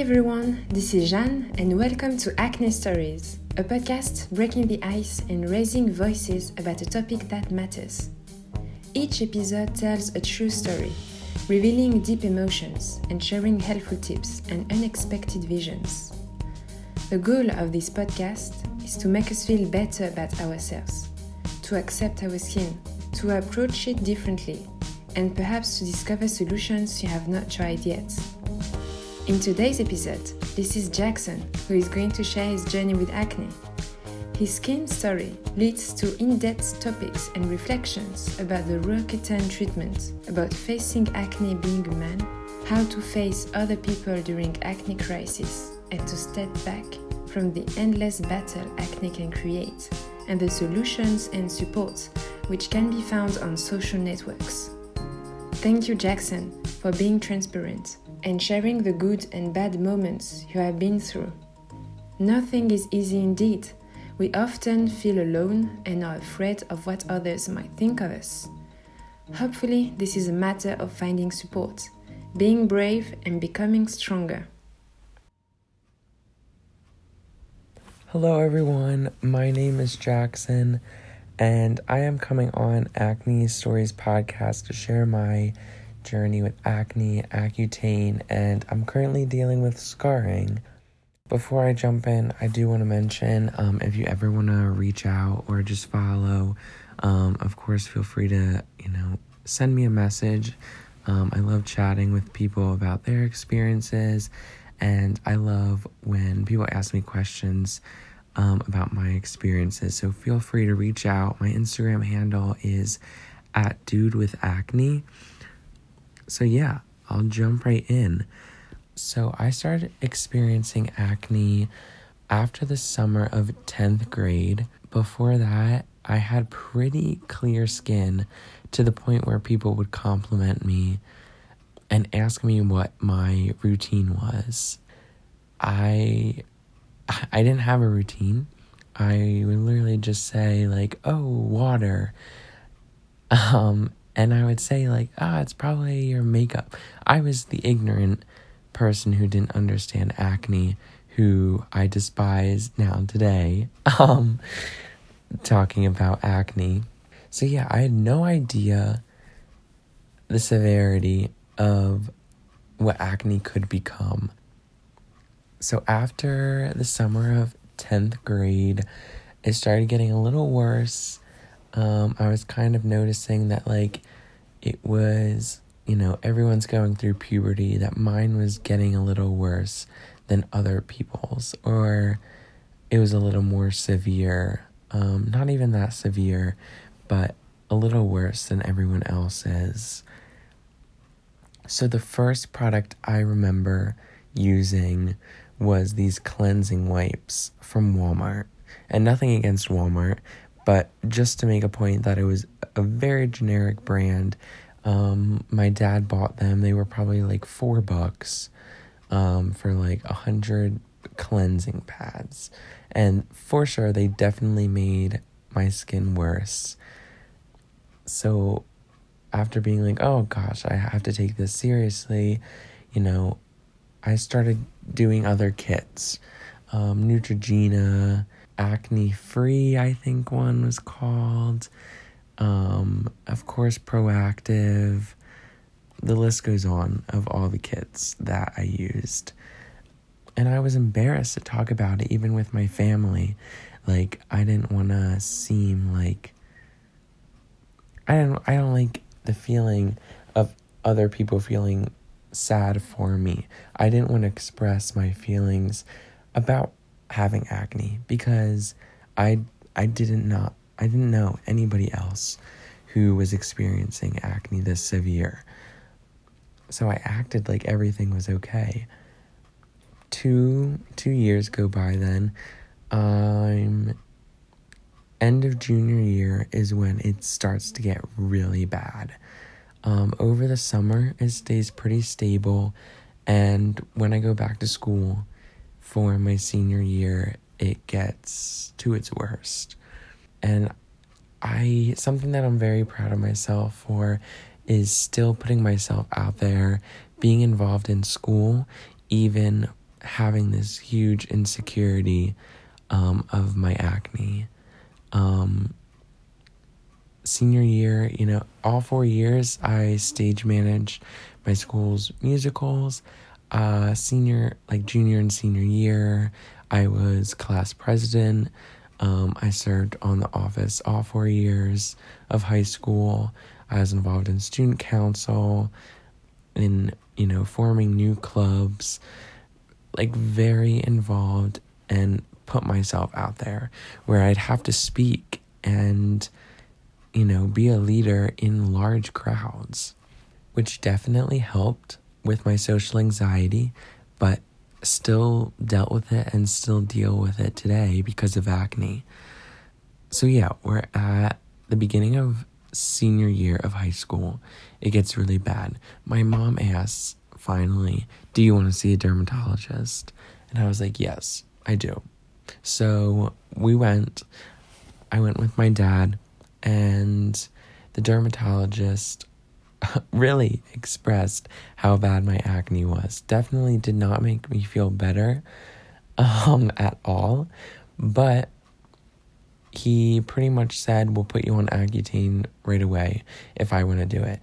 everyone, this is Jeanne, and welcome to Acne Stories, a podcast breaking the ice and raising voices about a topic that matters. Each episode tells a true story, revealing deep emotions and sharing helpful tips and unexpected visions. The goal of this podcast is to make us feel better about ourselves, to accept our skin, to approach it differently, and perhaps to discover solutions you have not tried yet. In today's episode, this is Jackson, who is going to share his journey with acne. His skin story leads to in depth topics and reflections about the Roaccutane treatment, about facing acne being a man, how to face other people during acne crisis, and to step back from the endless battle acne can create, and the solutions and support which can be found on social networks. Thank you, Jackson, for being transparent and sharing the good and bad moments you have been through. Nothing is easy indeed. We often feel alone and are afraid of what others might think of us. Hopefully, this is a matter of finding support, being brave, and becoming stronger. Hello, everyone. My name is Jackson, and I am coming on Acne Stories podcast to share my journey with acne, Accutane, and I'm currently dealing with scarring. Before I jump in, I do want to mention um, if you ever want to reach out or just follow, um, of course, feel free to, you know, send me a message. Um, I love chatting with people about their experiences, and I love when people ask me questions um, about my experiences. So feel free to reach out. My Instagram handle is at dude with acne so, yeah, I'll jump right in. So, I started experiencing acne after the summer of 10th grade. Before that, I had pretty clear skin to the point where people would compliment me and ask me what my routine was. I I didn't have a routine. I would literally just say like, "Oh, water." Um and I would say, like, ah, it's probably your makeup. I was the ignorant person who didn't understand acne, who I despise now today, um, talking about acne. So, yeah, I had no idea the severity of what acne could become. So, after the summer of 10th grade, it started getting a little worse um, I was kind of noticing that like it was, you know, everyone's going through puberty, that mine was getting a little worse than other people's, or it was a little more severe. Um, not even that severe, but a little worse than everyone else's. So, the first product I remember using was these cleansing wipes from Walmart. And nothing against Walmart, but just to make a point that it was a very generic brand. Um, my dad bought them. They were probably like four bucks um, for like a hundred cleansing pads. And for sure, they definitely made my skin worse. So after being like, oh gosh, I have to take this seriously, you know, I started doing other kits. Um, Neutrogena, acne free, I think one was called. Um, of course, Proactiv. The list goes on of all the kits that I used. And I was embarrassed to talk about it, even with my family. Like, I didn't want to seem like. I don't, I don't like the feeling of other people feeling sad for me. I didn't want to express my feelings about having acne because I I didn't not I didn't know anybody else who was experiencing acne this severe. So I acted like everything was okay. Two two years go by then. I'm end of junior year is when it starts to get really bad. Um, over the summer, it stays pretty stable, and when I go back to school, for my senior year, it gets to its worst. And I, something that I'm very proud of myself for is still putting myself out there, being involved in school, even having this huge insecurity um, of my acne. Um, senior year, you know, all four years, I stage managed my school's musicals. Uh, senior, like junior and senior year, I was class president. Um, I served on the office all four years of high school. I was involved in student council, in, you know, forming new clubs, like very involved and put myself out there where I'd have to speak and, you know, be a leader in large crowds, which definitely helped with my social anxiety, but still dealt with it and still deal with it today because of acne. So, yeah, we're at the beginning of senior year of high school. It gets really bad. My mom asks, finally, Do you want to see a dermatologist? And I was like, Yes, I do. So we went. I went with my dad, and the dermatologist really expressed how bad my acne was. Definitely did not make me feel better um, at all, but he pretty much said, We'll put you on Accutane right away if I want to do it.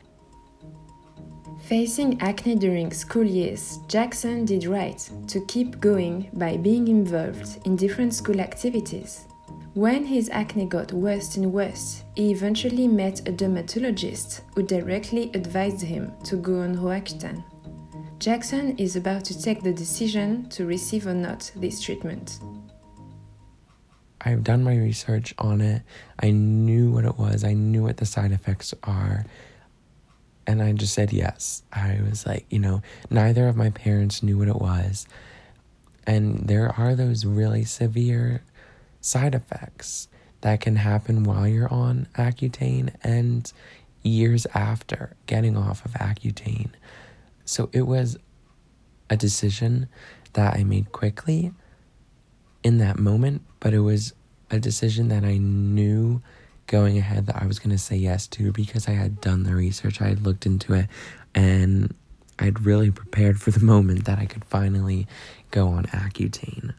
Facing acne during school years, Jackson did right to keep going by being involved in different school activities. When his acne got worse and worse, he eventually met a dermatologist who directly advised him to go on Roaccutane. Jackson is about to take the decision to receive or not this treatment. I've done my research on it. I knew what it was. I knew what the side effects are. And I just said yes. I was like, you know, neither of my parents knew what it was. And there are those really severe side effects that can happen while you're on Accutane and years after getting off of Accutane. So it was a decision that I made quickly in that moment, but it was a decision that I knew going ahead that I was going to say yes to because I had done the research, I had looked into it, and I'd really prepared for the moment that I could finally go on Accutane.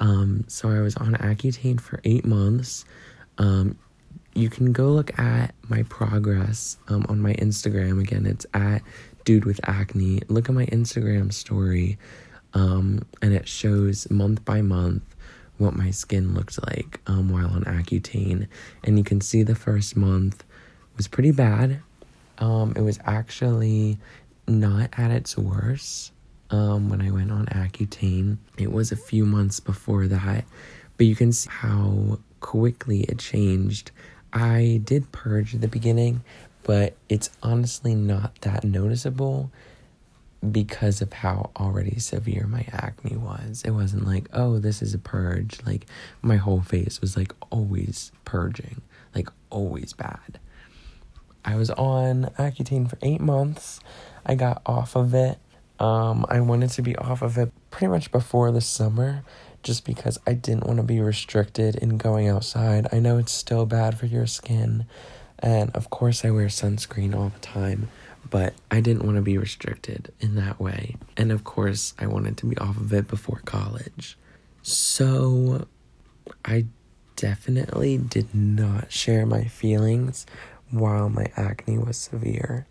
Um, so I was on Accutane for eight months. Um, you can go look at my progress um, on my Instagram. Again, it's at dude with acne. Look at my Instagram story, um, and it shows month by month what my skin looked like um, while on Accutane. And you can see the first month was pretty bad. Um, it was actually not at its worst um, when I went on Accutane. It was a few months before that, but you can see how quickly it changed. I did purge at the beginning, but it's honestly not that noticeable because of how already severe my acne was. It wasn't like, oh, this is a purge. Like, my whole face was like always purging, like always bad. I was on Accutane for eight months. I got off of it. Um, I wanted to be off of it pretty much before the summer just because I didn't want to be restricted in going outside. I know it's still bad for your skin. And of course, I wear sunscreen all the time but I didn't want to be restricted in that way. And of course, I wanted to be off of it before college. So I definitely did not share my feelings while my acne was severe.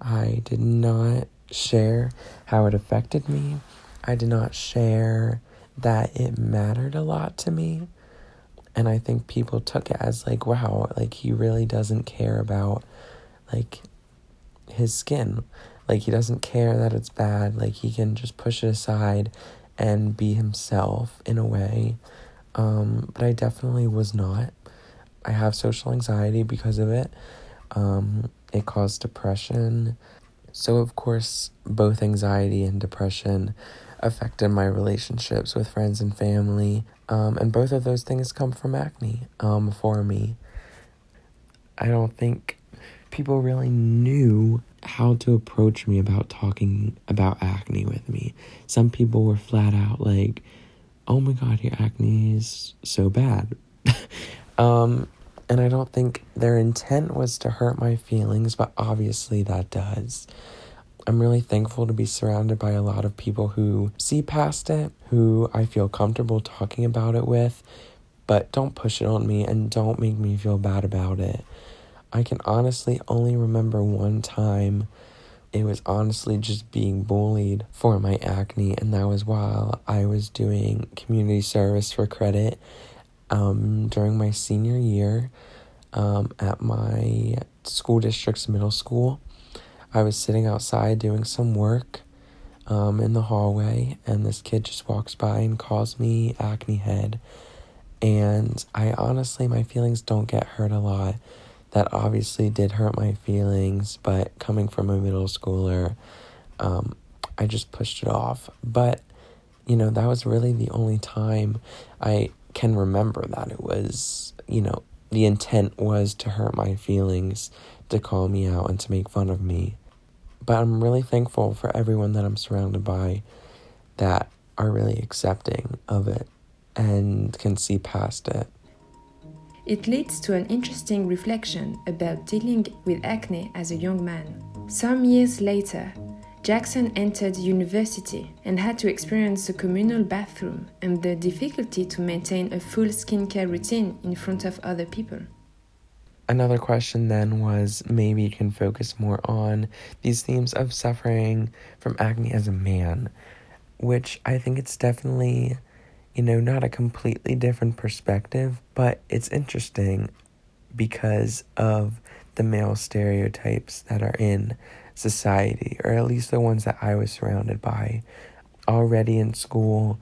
I did not share how it affected me. I did not share that it mattered a lot to me. And I think people took it as like, wow, like he really doesn't care about like his skin. Like he doesn't care that it's bad. Like he can just push it aside and be himself in a way. Um, but I definitely was not. I have social anxiety because of it. Um, it caused depression. So, of course, both anxiety and depression affected my relationships with friends and family. Um, and both of those things come from acne um, for me. I don't think people really knew how to approach me about talking about acne with me. Some people were flat out like, "Oh my god, your acne is so bad." um, and I don't think their intent was to hurt my feelings, but obviously that does. I'm really thankful to be surrounded by a lot of people who see past it, who I feel comfortable talking about it with, but don't push it on me and don't make me feel bad about it. I can honestly only remember one time it was honestly just being bullied for my acne, and that was while I was doing community service for credit um, during my senior year um, at my school district's middle school. I was sitting outside doing some work um, in the hallway, and this kid just walks by and calls me acne head. And I honestly, my feelings don't get hurt a lot that obviously did hurt my feelings, but coming from a middle schooler, um, I just pushed it off. But, you know, that was really the only time I can remember that it was, you know, the intent was to hurt my feelings, to call me out, and to make fun of me. But I'm really thankful for everyone that I'm surrounded by that are really accepting of it and can see past it. It leads to an interesting reflection about dealing with acne as a young man. Some years later, Jackson entered university and had to experience a communal bathroom and the difficulty to maintain a full skincare routine in front of other people. Another question then was maybe you can focus more on these themes of suffering from acne as a man, which I think it's definitely you know, not a completely different perspective, but it's interesting because of the male stereotypes that are in society, or at least the ones that I was surrounded by. Already in school,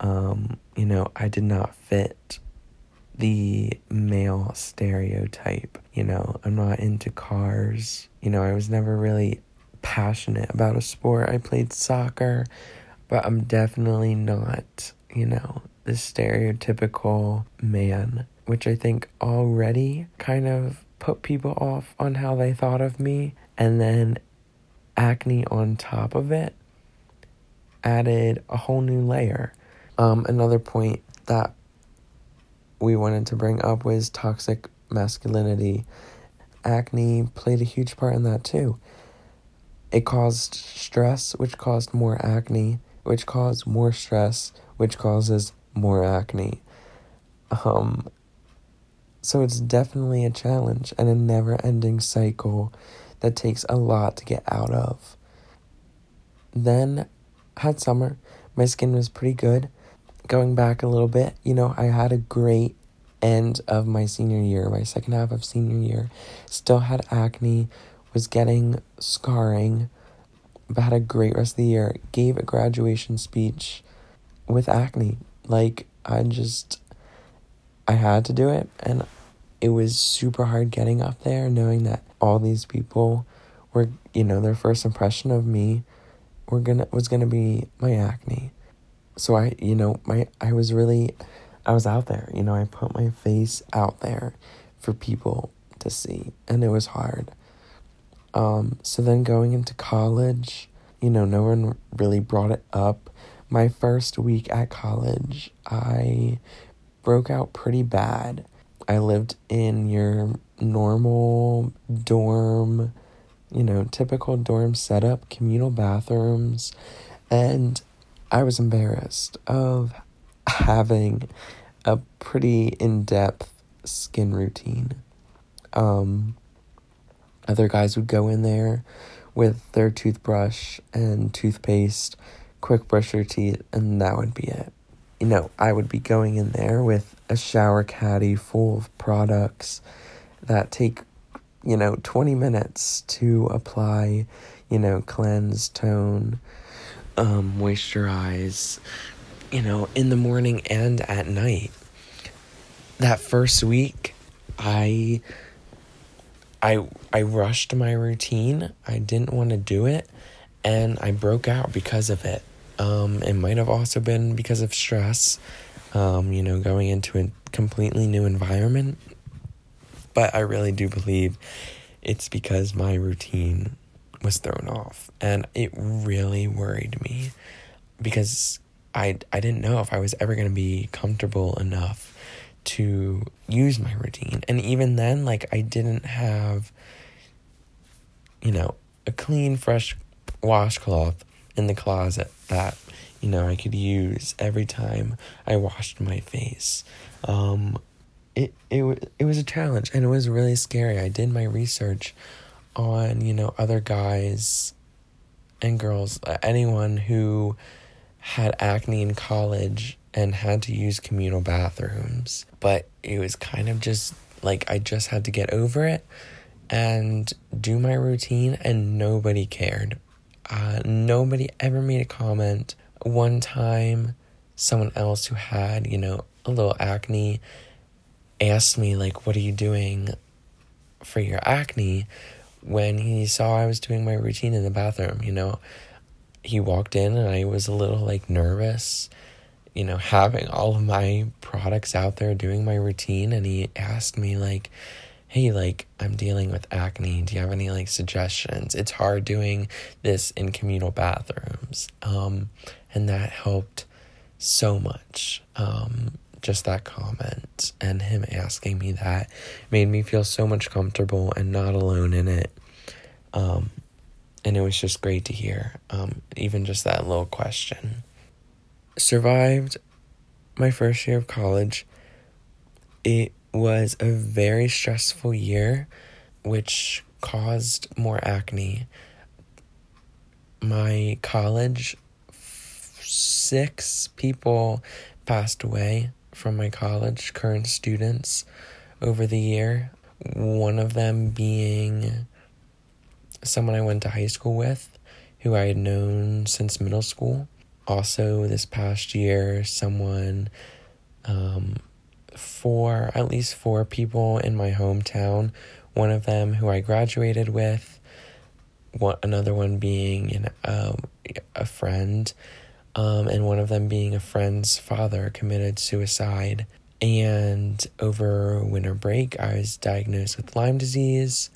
um, you know, I did not fit the male stereotype. You know, I'm not into cars. You know, I was never really passionate about a sport. I played soccer, but I'm definitely not you know, the stereotypical man, which I think already kind of put people off on how they thought of me. And then acne on top of it added a whole new layer. Um, another point that we wanted to bring up was toxic masculinity. Acne played a huge part in that too. It caused stress, which caused more acne, which caused more stress, which causes more acne. Um, so it's definitely a challenge and a never ending cycle that takes a lot to get out of. Then had summer. My skin was pretty good. Going back a little bit, you know, I had a great end of my senior year, my second half of senior year. Still had acne, was getting scarring, but had a great rest of the year. Gave a graduation speech with acne. Like, I just, I had to do it. And it was super hard getting up there, knowing that all these people were, you know, their first impression of me were gonna, was gonna be my acne. So I, you know, my, I was really, I was out there, you know, I put my face out there for people to see, and it was hard. Um, so then going into college, you know, no one really brought it up my first week at college, I broke out pretty bad. I lived in your normal dorm, you know, typical dorm setup, communal bathrooms, and I was embarrassed of having a pretty in depth skin routine. Um, other guys would go in there with their toothbrush and toothpaste quick brush your teeth, and that would be it. You know, I would be going in there with a shower caddy full of products that take, you know, 20 minutes to apply, you know, cleanse, tone, um, moisturize, you know, in the morning and at night. That first week, I I I rushed my routine. I didn't want to do it and I broke out because of it. Um, it might have also been because of stress, um, you know, going into a completely new environment. But I really do believe it's because my routine was thrown off. And it really worried me because I, I didn't know if I was ever going to be comfortable enough to use my routine. And even then, like, I didn't have, you know, a clean, fresh washcloth in the closet that you know I could use every time I washed my face. Um, it it it was a challenge and it was really scary. I did my research on you know other guys and girls, uh, anyone who had acne in college and had to use communal bathrooms. But it was kind of just like I just had to get over it and do my routine, and nobody cared. Uh, nobody ever made a comment. One time, someone else who had, you know, a little acne asked me, like, what are you doing for your acne? When he saw I was doing my routine in the bathroom, you know, he walked in and I was a little like nervous, you know, having all of my products out there doing my routine. And he asked me, like, hey, like, I'm dealing with acne. Do you have any like suggestions? It's hard doing this in communal bathrooms. Um, and that helped so much. Um, just that comment and him asking me that made me feel so much comfortable and not alone in it. Um, and it was just great to hear, um, even just that little question. Survived my first year of college. It was a very stressful year, which caused more acne. My college, six people passed away from my college, current students, over the year. One of them being someone I went to high school with, who I had known since middle school. Also, this past year, someone um, four, at least four people in my hometown. One of them who I graduated with, one, another one being an, um, a friend, um, and one of them being a friend's father committed suicide. And over winter break, I was diagnosed with Lyme disease.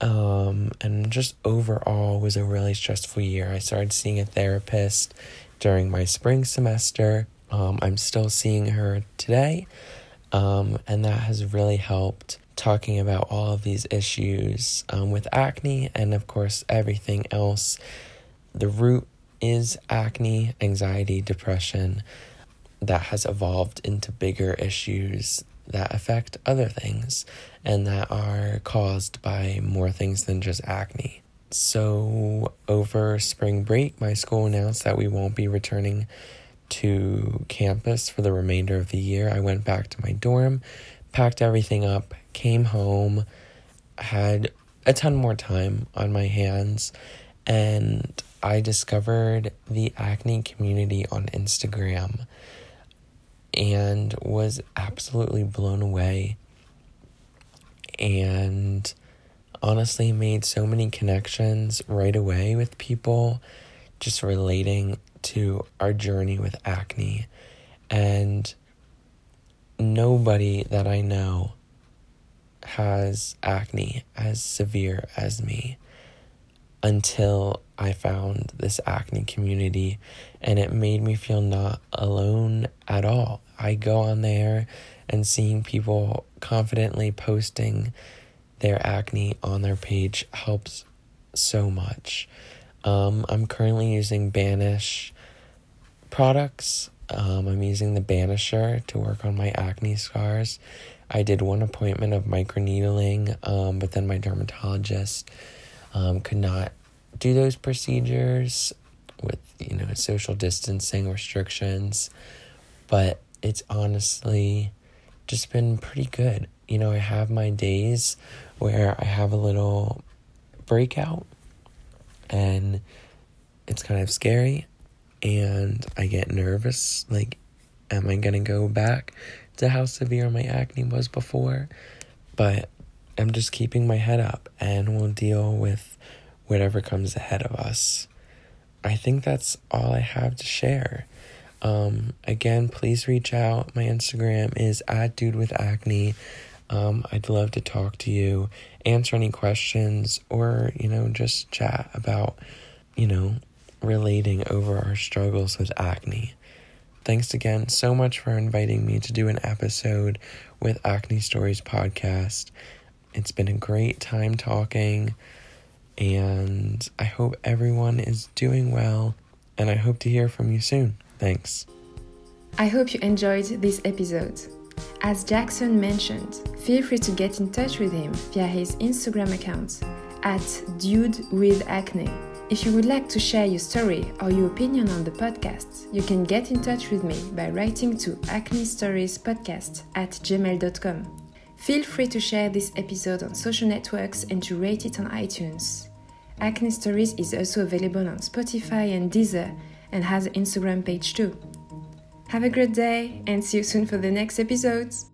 Um, and just overall was a really stressful year. I started seeing a therapist during my spring semester um, I'm still seeing her today, um, and that has really helped talking about all of these issues um, with acne and, of course, everything else. The root is acne, anxiety, depression that has evolved into bigger issues that affect other things and that are caused by more things than just acne. So, over spring break, my school announced that we won't be returning to campus for the remainder of the year. I went back to my dorm, packed everything up, came home, had a ton more time on my hands, and I discovered the acne community on Instagram and was absolutely blown away. And honestly, made so many connections right away with people just relating to our journey with acne. And nobody that I know has acne as severe as me until I found this acne community and it made me feel not alone at all. I go on there and seeing people confidently posting their acne on their page helps so much. Um, I'm currently using Banish products. Um, I'm using the Banisher to work on my acne scars. I did one appointment of microneedling, um, but then my dermatologist um, could not do those procedures with you know social distancing restrictions. But it's honestly just been pretty good. You know, I have my days where I have a little breakout and it's kind of scary and I get nervous like am I going to go back to how severe my acne was before but I'm just keeping my head up and we'll deal with whatever comes ahead of us. I think that's all I have to share. Um, again, please reach out. My Instagram is at dude with acne. Um, I'd love to talk to you, answer any questions, or, you know, just chat about, you know, relating over our struggles with acne. Thanks again so much for inviting me to do an episode with Acne Stories Podcast. It's been a great time talking, And I hope everyone is doing well, and I hope to hear from you soon. Thanks. I hope you enjoyed this episode. As Jackson mentioned, feel free to get in touch with him via his Instagram account at Dude with Acne. If you would like to share your story or your opinion on the podcast, you can get in touch with me by writing to acne stories podcast at gmail.com. Feel free to share this episode on social networks and to rate it on iTunes. Acne Stories is also available on Spotify and Deezer and has an Instagram page too. Have a great day and see you soon for the next episodes!